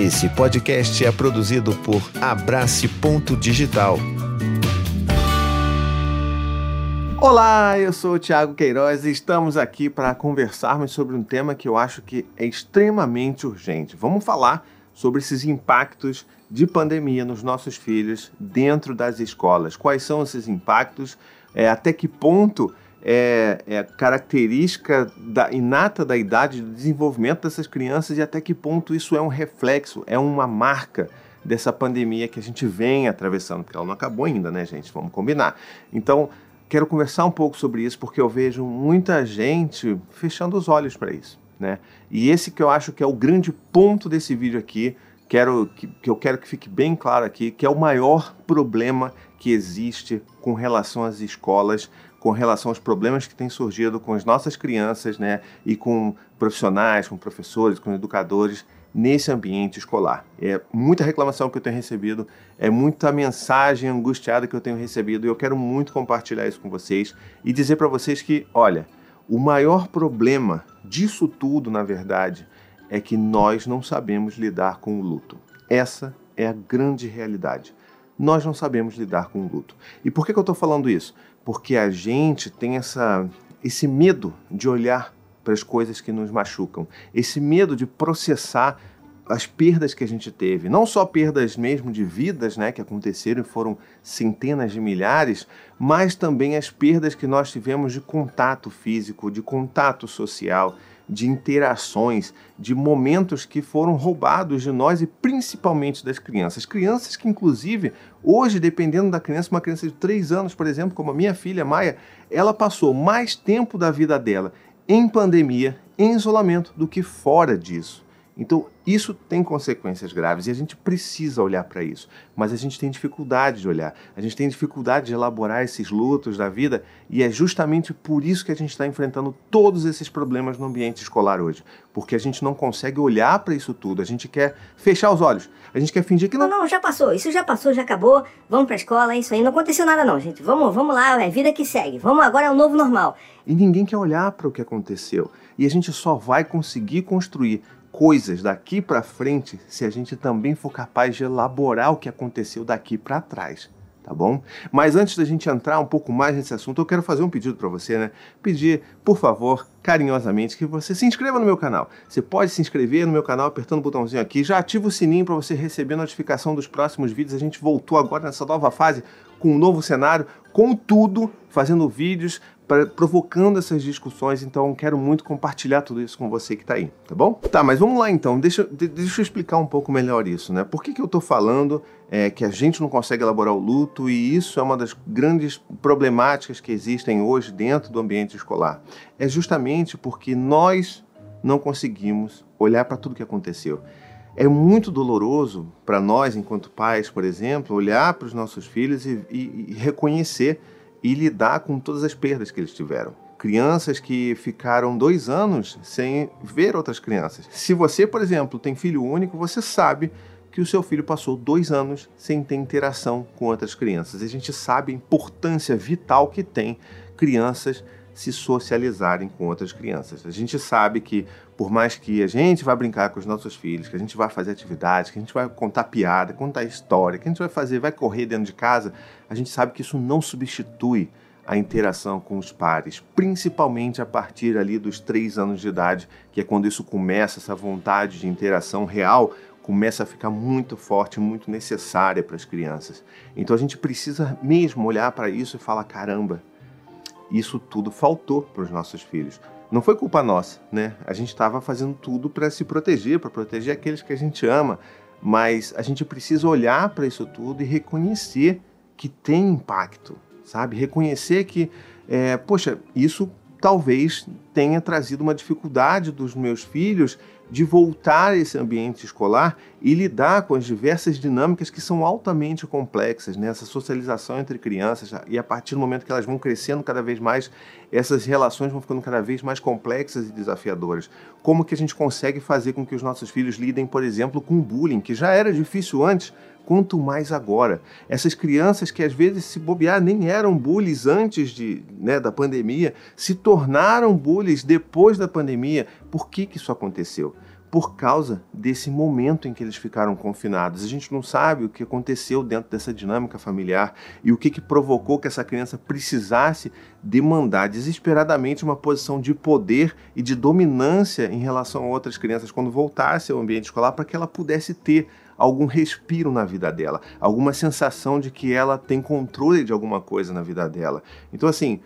Esse podcast é produzido por Abrace Ponto Digital. Olá, eu sou o Thiago Queiroz e estamos aqui para conversarmos sobre um tema que eu acho que é extremamente urgente. Vamos falar sobre esses impactos de pandemia nos nossos filhos dentro das escolas. Quais são esses impactos? É, até que ponto é, é característica da, inata da idade do desenvolvimento dessas crianças e até que ponto isso é um reflexo, é uma marca dessa pandemia que a gente vem atravessando, porque ela não acabou ainda, né, gente? Vamos combinar. Então, quero conversar um pouco sobre isso porque eu vejo muita gente fechando os olhos para isso, né? E esse que eu acho que é o grande ponto desse vídeo aqui, quero que, que eu quero que fique bem claro aqui, que é o maior problema que existe com relação às escolas com relação aos problemas que têm surgido com as nossas crianças, né, e com profissionais, com professores, com educadores nesse ambiente escolar. É muita reclamação que eu tenho recebido, é muita mensagem angustiada que eu tenho recebido e eu quero muito compartilhar isso com vocês e dizer para vocês que, olha, o maior problema disso tudo, na verdade, é que nós não sabemos lidar com o luto. Essa é a grande realidade. Nós não sabemos lidar com o luto. E por que, que eu estou falando isso? Porque a gente tem essa, esse medo de olhar para as coisas que nos machucam, esse medo de processar as perdas que a gente teve, não só perdas mesmo de vidas, né, que aconteceram e foram centenas de milhares, mas também as perdas que nós tivemos de contato físico, de contato social, de interações, de momentos que foram roubados de nós e principalmente das crianças. Crianças que, inclusive, hoje, dependendo da criança, uma criança de 3 anos, por exemplo, como a minha filha Maia, ela passou mais tempo da vida dela em pandemia, em isolamento, do que fora disso. Então, isso tem consequências graves e a gente precisa olhar para isso. Mas a gente tem dificuldade de olhar, a gente tem dificuldade de elaborar esses lutos da vida e é justamente por isso que a gente está enfrentando todos esses problemas no ambiente escolar hoje. Porque a gente não consegue olhar para isso tudo, a gente quer fechar os olhos, a gente quer fingir que não. Não, não, já passou, isso já passou, já acabou, vamos para a escola, é isso aí, não aconteceu nada não, gente. Vamos, vamos lá, é vida que segue, vamos agora é o novo normal. E ninguém quer olhar para o que aconteceu. E a gente só vai conseguir construir coisas daqui para frente se a gente também for capaz de elaborar o que aconteceu daqui para trás, tá bom? Mas antes da gente entrar um pouco mais nesse assunto, eu quero fazer um pedido para você, né? Pedir, por favor, carinhosamente que você se inscreva no meu canal. Você pode se inscrever no meu canal apertando o botãozinho aqui, já ativa o sininho para você receber notificação dos próximos vídeos. A gente voltou agora nessa nova fase com um novo cenário, com tudo, fazendo vídeos pra, provocando essas discussões, então quero muito compartilhar tudo isso com você que está aí, tá bom? Tá, mas vamos lá então, deixa, deixa eu explicar um pouco melhor isso, né? Por que, que eu estou falando é, que a gente não consegue elaborar o luto e isso é uma das grandes problemáticas que existem hoje dentro do ambiente escolar? É justamente porque nós não conseguimos olhar para tudo que aconteceu. É muito doloroso para nós, enquanto pais, por exemplo, olhar para os nossos filhos e, e, e reconhecer e lidar com todas as perdas que eles tiveram. Crianças que ficaram dois anos sem ver outras crianças. Se você, por exemplo, tem filho único, você sabe que o seu filho passou dois anos sem ter interação com outras crianças. A gente sabe a importância vital que tem crianças se socializarem com outras crianças. A gente sabe que, por mais que a gente vá brincar com os nossos filhos, que a gente vai fazer atividades, que a gente vai contar piada, contar história, que a gente vai fazer, vai correr dentro de casa, a gente sabe que isso não substitui a interação com os pares, principalmente a partir ali dos três anos de idade, que é quando isso começa, essa vontade de interação real começa a ficar muito forte, muito necessária para as crianças. Então a gente precisa mesmo olhar para isso e falar: caramba, isso tudo faltou para os nossos filhos. Não foi culpa nossa, né? A gente estava fazendo tudo para se proteger, para proteger aqueles que a gente ama, mas a gente precisa olhar para isso tudo e reconhecer que tem impacto, sabe? Reconhecer que, é, poxa, isso talvez tenha trazido uma dificuldade dos meus filhos de voltar a esse ambiente escolar e lidar com as diversas dinâmicas que são altamente complexas, né? socialização entre crianças, e a partir do momento que elas vão crescendo cada vez mais, essas relações vão ficando cada vez mais complexas e desafiadoras. Como que a gente consegue fazer com que os nossos filhos lidem, por exemplo, com bullying, que já era difícil antes, quanto mais agora. Essas crianças que às vezes se bobear nem eram bullies antes de, né, da pandemia, se tornaram bullies depois da pandemia. Por que, que isso aconteceu? por causa desse momento em que eles ficaram confinados. A gente não sabe o que aconteceu dentro dessa dinâmica familiar e o que, que provocou que essa criança precisasse demandar desesperadamente uma posição de poder e de dominância em relação a outras crianças quando voltasse ao ambiente escolar para que ela pudesse ter algum respiro na vida dela, alguma sensação de que ela tem controle de alguma coisa na vida dela. Então, assim,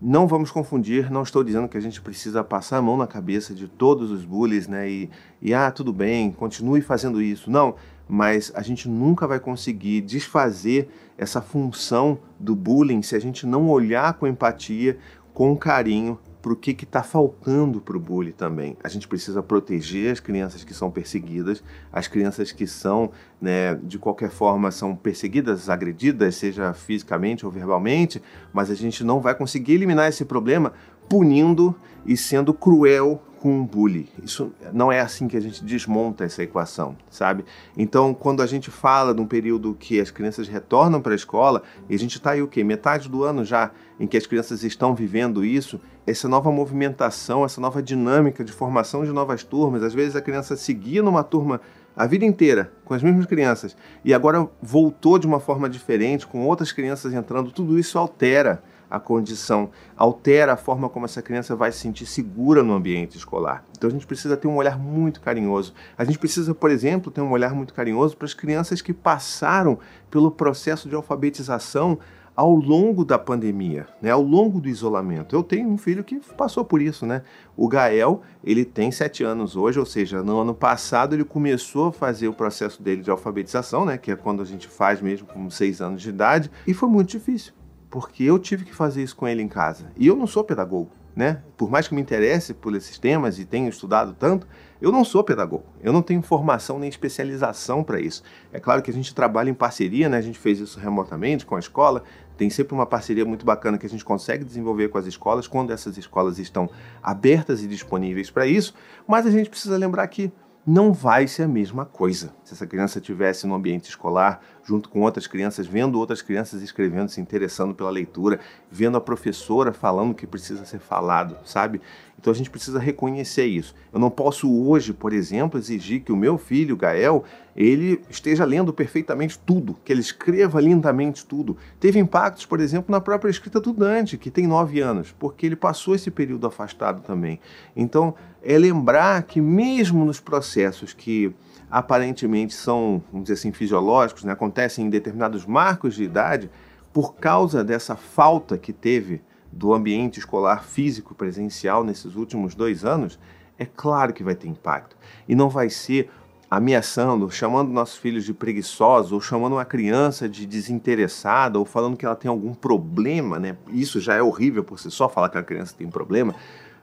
não vamos confundir, não estou dizendo que a gente precisa passar a mão na cabeça de todos os bullies, né? E, e ah, tudo bem, continue fazendo isso. Não, mas a gente nunca vai conseguir desfazer essa função do bullying se a gente não olhar com empatia, com carinho para o que está faltando para o bullying também. A gente precisa proteger as crianças que são perseguidas, as crianças que são, né, de qualquer forma, são perseguidas, agredidas, seja fisicamente ou verbalmente, mas a gente não vai conseguir eliminar esse problema punindo e sendo cruel com um bully. Isso não é assim que a gente desmonta essa equação, sabe? Então, quando a gente fala de um período que as crianças retornam para a escola, e a gente está aí o quê? Metade do ano já em que as crianças estão vivendo isso, essa nova movimentação, essa nova dinâmica de formação de novas turmas, às vezes a criança seguia numa turma a vida inteira com as mesmas crianças e agora voltou de uma forma diferente, com outras crianças entrando, tudo isso altera a condição, altera a forma como essa criança vai se sentir segura no ambiente escolar. Então a gente precisa ter um olhar muito carinhoso. A gente precisa, por exemplo, ter um olhar muito carinhoso para as crianças que passaram pelo processo de alfabetização ao longo da pandemia, né, ao longo do isolamento. Eu tenho um filho que passou por isso, né? O Gael, ele tem sete anos hoje, ou seja, no ano passado ele começou a fazer o processo dele de alfabetização, né, que é quando a gente faz mesmo com seis anos de idade, e foi muito difícil porque eu tive que fazer isso com ele em casa. E eu não sou pedagogo, né? Por mais que me interesse por esses temas e tenha estudado tanto, eu não sou pedagogo. Eu não tenho formação nem especialização para isso. É claro que a gente trabalha em parceria, né? A gente fez isso remotamente com a escola. Tem sempre uma parceria muito bacana que a gente consegue desenvolver com as escolas quando essas escolas estão abertas e disponíveis para isso. Mas a gente precisa lembrar que não vai ser a mesma coisa. Se essa criança estivesse no ambiente escolar, junto com outras crianças, vendo outras crianças escrevendo, se interessando pela leitura, vendo a professora falando o que precisa ser falado, sabe? Então a gente precisa reconhecer isso. Eu não posso hoje, por exemplo, exigir que o meu filho, Gael, ele esteja lendo perfeitamente tudo, que ele escreva lindamente tudo. Teve impactos, por exemplo, na própria escrita do Dante, que tem nove anos, porque ele passou esse período afastado também. Então, é lembrar que mesmo nos processos que aparentemente são, vamos dizer assim, fisiológicos, né, acontecem em determinados marcos de idade, por causa dessa falta que teve do ambiente escolar físico presencial nesses últimos dois anos, é claro que vai ter impacto. E não vai ser ameaçando, chamando nossos filhos de preguiçosos, ou chamando uma criança de desinteressada, ou falando que ela tem algum problema, né? Isso já é horrível por si só, falar que a criança tem problema,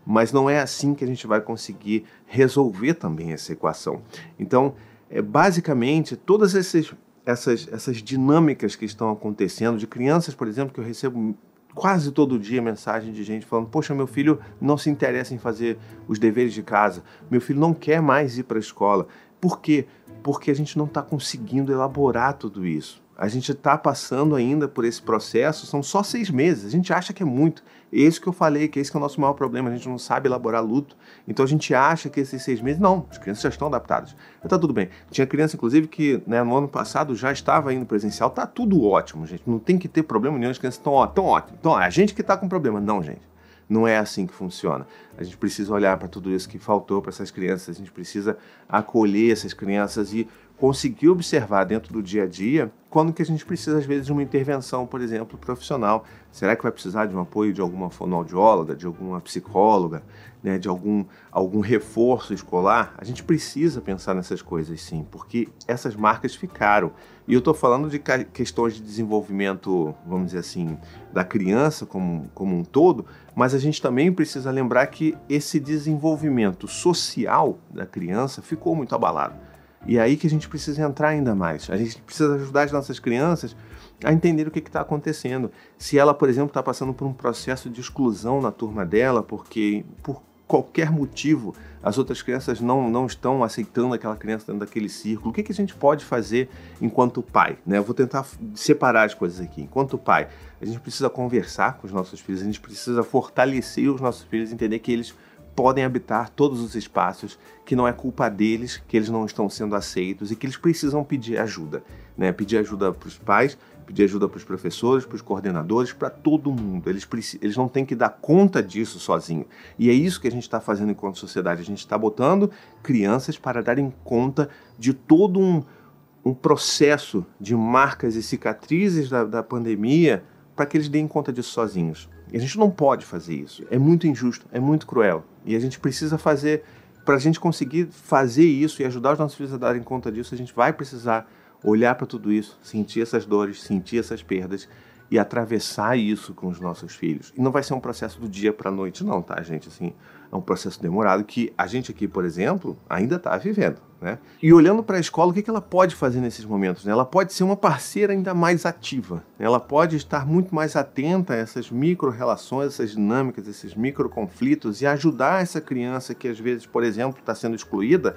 mas não é assim que a gente vai conseguir resolver também essa equação. Então, é, basicamente, todas essas, essas, essas dinâmicas que estão acontecendo, de crianças, por exemplo, que eu recebo quase todo dia mensagem de gente falando: Poxa, meu filho não se interessa em fazer os deveres de casa, meu filho não quer mais ir para a escola. Por quê? Porque a gente não está conseguindo elaborar tudo isso. A gente está passando ainda por esse processo, são só seis meses. A gente acha que é muito. Esse que eu falei, que esse que é o nosso maior problema. A gente não sabe elaborar luto. Então a gente acha que esses seis meses. Não, as crianças já estão adaptadas. Está tudo bem. Tinha criança, inclusive, que né, no ano passado já estava indo presencial. Tá tudo ótimo, gente. Não tem que ter problema nenhum. As crianças estão tão ótimas. Então, é a gente que está com problema. Não, gente. Não é assim que funciona. A gente precisa olhar para tudo isso que faltou para essas crianças. A gente precisa acolher essas crianças e conseguir observar dentro do dia a dia quando que a gente precisa, às vezes, de uma intervenção, por exemplo, profissional. Será que vai precisar de um apoio de alguma fonoaudióloga, de alguma psicóloga, né, de algum, algum reforço escolar? A gente precisa pensar nessas coisas, sim, porque essas marcas ficaram. E eu estou falando de questões de desenvolvimento, vamos dizer assim, da criança como, como um todo, mas a gente também precisa lembrar que esse desenvolvimento social da criança ficou muito abalado. E é aí que a gente precisa entrar ainda mais. A gente precisa ajudar as nossas crianças a entender o que está acontecendo. Se ela, por exemplo, está passando por um processo de exclusão na turma dela, porque por qualquer motivo as outras crianças não, não estão aceitando aquela criança dentro daquele círculo, o que, que a gente pode fazer enquanto pai? Né? Eu vou tentar separar as coisas aqui. Enquanto pai, a gente precisa conversar com os nossos filhos, a gente precisa fortalecer os nossos filhos, entender que eles podem habitar todos os espaços, que não é culpa deles, que eles não estão sendo aceitos e que eles precisam pedir ajuda. Né? Pedir ajuda para os pais, pedir ajuda para os professores, para os coordenadores, para todo mundo. Eles, eles não têm que dar conta disso sozinho. E é isso que a gente está fazendo enquanto sociedade. A gente está botando crianças para darem conta de todo um, um processo de marcas e cicatrizes da, da pandemia para que eles deem conta disso sozinhos. A gente não pode fazer isso. É muito injusto, é muito cruel. E a gente precisa fazer, para a gente conseguir fazer isso e ajudar os nossos filhos a darem conta disso, a gente vai precisar olhar para tudo isso, sentir essas dores, sentir essas perdas e atravessar isso com os nossos filhos. E não vai ser um processo do dia para a noite, não, tá, gente? Assim, é um processo demorado que a gente aqui, por exemplo, ainda está vivendo. Né? E olhando para a escola, o que ela pode fazer nesses momentos? Né? Ela pode ser uma parceira ainda mais ativa. Ela pode estar muito mais atenta a essas micro-relações, essas dinâmicas, esses micro-conflitos e ajudar essa criança que às vezes, por exemplo, está sendo excluída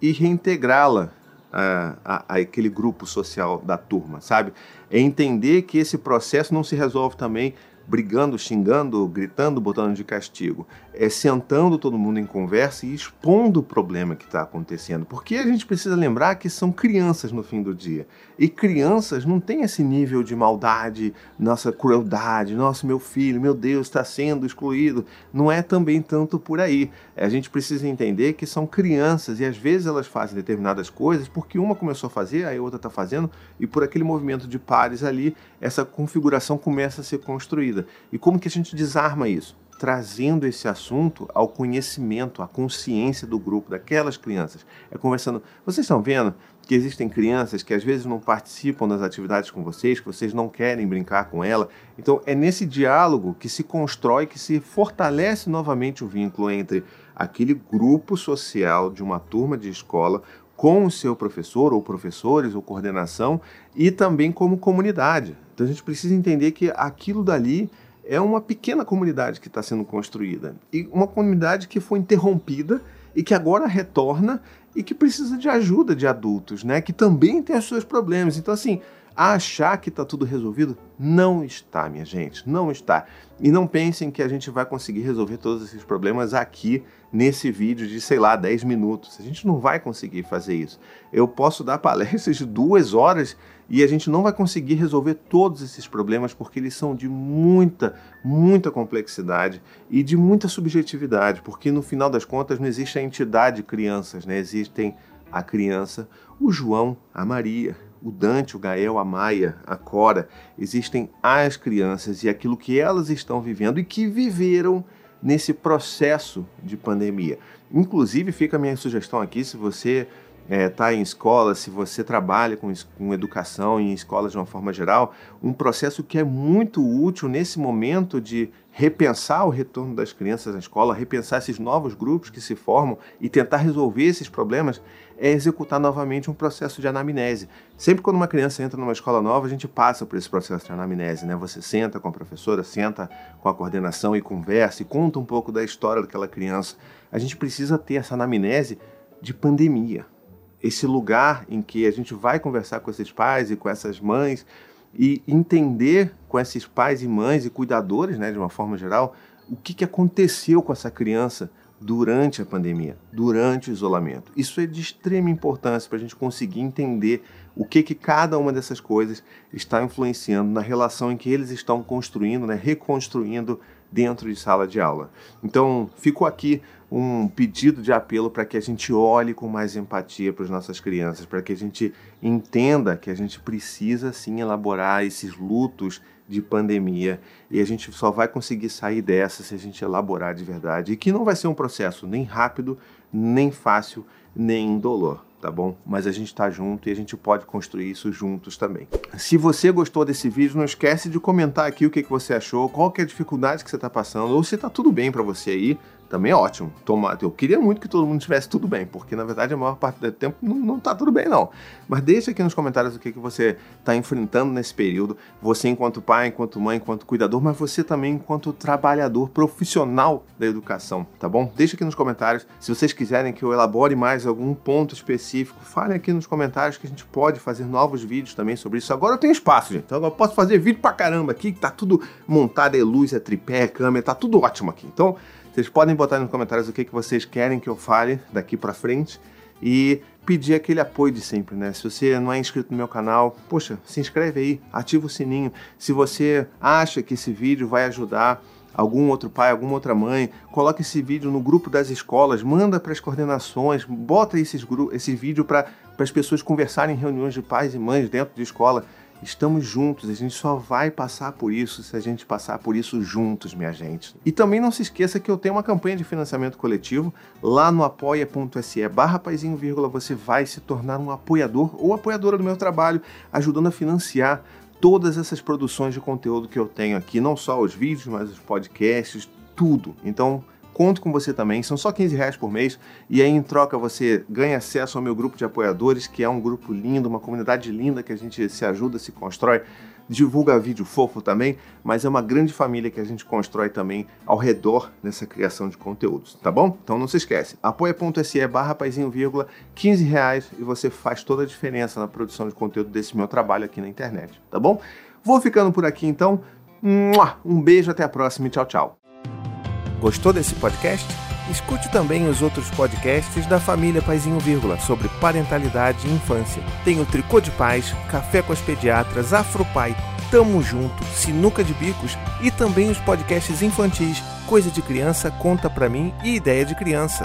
e reintegrá-la a, a, a, aquele grupo social da turma, sabe? É entender que esse processo não se resolve também brigando, xingando, gritando, botando de castigo. É sentando todo mundo em conversa e expondo o problema que está acontecendo. Porque a gente precisa lembrar que são crianças no fim do dia. E crianças não têm esse nível de maldade, nossa crueldade, nosso meu filho, meu Deus, está sendo excluído. Não é também tanto por aí. A gente precisa entender que são crianças e às vezes elas fazem determinadas coisas porque uma começou a fazer, a outra está fazendo, e por aquele movimento de pares ali, essa configuração começa a ser construída vida. E como que a gente desarma isso? Trazendo esse assunto ao conhecimento, à consciência do grupo, daquelas crianças. É conversando. Vocês estão vendo que existem crianças que às vezes não participam das atividades com vocês, que vocês não querem brincar com ela. Então é nesse diálogo que se constrói, que se fortalece novamente o vínculo entre aquele grupo social de uma turma de escola com o seu professor ou professores ou coordenação e também como comunidade. Então a gente precisa entender que aquilo dali é uma pequena comunidade que está sendo construída e uma comunidade que foi interrompida e que agora retorna e que precisa de ajuda de adultos, né? Que também tem os seus problemas. Então assim, achar que está tudo resolvido, não está, minha gente, não está. E não pensem que a gente vai conseguir resolver todos esses problemas aqui nesse vídeo de, sei lá, 10 minutos. A gente não vai conseguir fazer isso. Eu posso dar palestras de duas horas e a gente não vai conseguir resolver todos esses problemas porque eles são de muita, muita complexidade e de muita subjetividade, porque no final das contas não existe a entidade crianças, né? Existem a criança, o João, a Maria, o Dante, o Gael, a Maia, a Cora, existem as crianças e aquilo que elas estão vivendo e que viveram nesse processo de pandemia. Inclusive, fica a minha sugestão aqui, se você está eh, é, em escola, se você trabalha com, com educação em escolas de uma forma geral, um processo que é muito útil nesse momento de repensar o retorno das crianças à escola, repensar esses novos grupos que se formam e tentar resolver esses problemas, é executar novamente um processo de anamnese. Sempre quando uma criança entra numa escola nova, a gente passa por esse processo de anamnese, né? Você senta com a professora, senta com a coordenação e conversa e conta um pouco da história daquela criança. A gente precisa ter essa anamnese de pandemia. Esse lugar em que a gente vai conversar com esses pais e com essas mães e entender com esses pais e mães e cuidadores, né, de uma forma geral, o que, que aconteceu com essa criança durante a pandemia, durante o isolamento. Isso é de extrema importância para a gente conseguir entender o que, que cada uma dessas coisas está influenciando na relação em que eles estão construindo, né, reconstruindo dentro de sala de aula. Então, ficou aqui um pedido de apelo para que a gente olhe com mais empatia para as nossas crianças, para que a gente entenda que a gente precisa sim elaborar esses lutos de pandemia e a gente só vai conseguir sair dessa se a gente elaborar de verdade e que não vai ser um processo nem rápido, nem fácil, nem indolor tá bom? Mas a gente tá junto e a gente pode construir isso juntos também. Se você gostou desse vídeo, não esquece de comentar aqui o que, que você achou, qual que é a dificuldade que você tá passando, ou se tá tudo bem para você aí, também é ótimo. Toma, eu queria muito que todo mundo tivesse tudo bem, porque na verdade a maior parte do tempo não, não tá tudo bem, não. Mas deixa aqui nos comentários o que, que você está enfrentando nesse período. Você enquanto pai, enquanto mãe, enquanto cuidador, mas você também enquanto trabalhador profissional da educação, tá bom? Deixa aqui nos comentários. Se vocês quiserem que eu elabore mais algum ponto específico, falem aqui nos comentários que a gente pode fazer novos vídeos também sobre isso. Agora eu tenho espaço, gente. Então agora eu posso fazer vídeo pra caramba aqui, que tá tudo montado, é luz, é tripé, é câmera, tá tudo ótimo aqui. Então Vocês podem botar nos comentários o que, que vocês querem que eu fale daqui para frente e pedir aquele apoio de sempre, né? Se você não é inscrito no meu canal, poxa, se inscreve aí, ativa o sininho. Se você acha que esse vídeo vai ajudar algum outro pai, alguma outra mãe, coloque esse vídeo no grupo das escolas, manda para as coordenações, bota esses, esse vídeo para as pessoas conversarem em reuniões de pais e mães dentro de escola. Estamos juntos, a gente só vai passar por isso se a gente passar por isso juntos, minha gente. E também não se esqueça que eu tenho uma campanha de financiamento coletivo lá no apoia.se barra você vai se tornar um apoiador ou apoiadora do meu trabalho, ajudando a financiar todas essas produções de conteúdo que eu tenho aqui, não só os vídeos, mas os podcasts, tudo. Então, conto com você também, são só 15 reais por mês, e aí em troca você ganha acesso ao meu grupo de apoiadores, que é um grupo lindo, uma comunidade linda que a gente se ajuda, se constrói, divulga vídeo fofo também, mas é uma grande família que a gente constrói também ao redor dessa criação de conteúdos, tá bom? Então não se esquece, apoia.se barra paizinho, vírgula, 15 reais e você faz toda a diferença na produção de conteúdo desse meu trabalho aqui na internet, tá bom? Vou ficando por aqui então, um beijo, até a próxima e tchau, tchau. Gostou desse podcast? Escute também os outros podcasts da família Paizinho Vírgula sobre parentalidade e infância. Tem o Tricô de Paz, Café com as Pediatras, Afropai, Tamo Junto, Sinuca de Bicos e também os podcasts infantis Coisa de Criança, Conta Pra Mim e Ideia de Criança.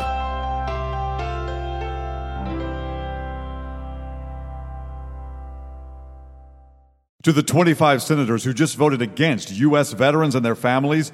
To the 25 senators who just voted against U.S. veterans and their families,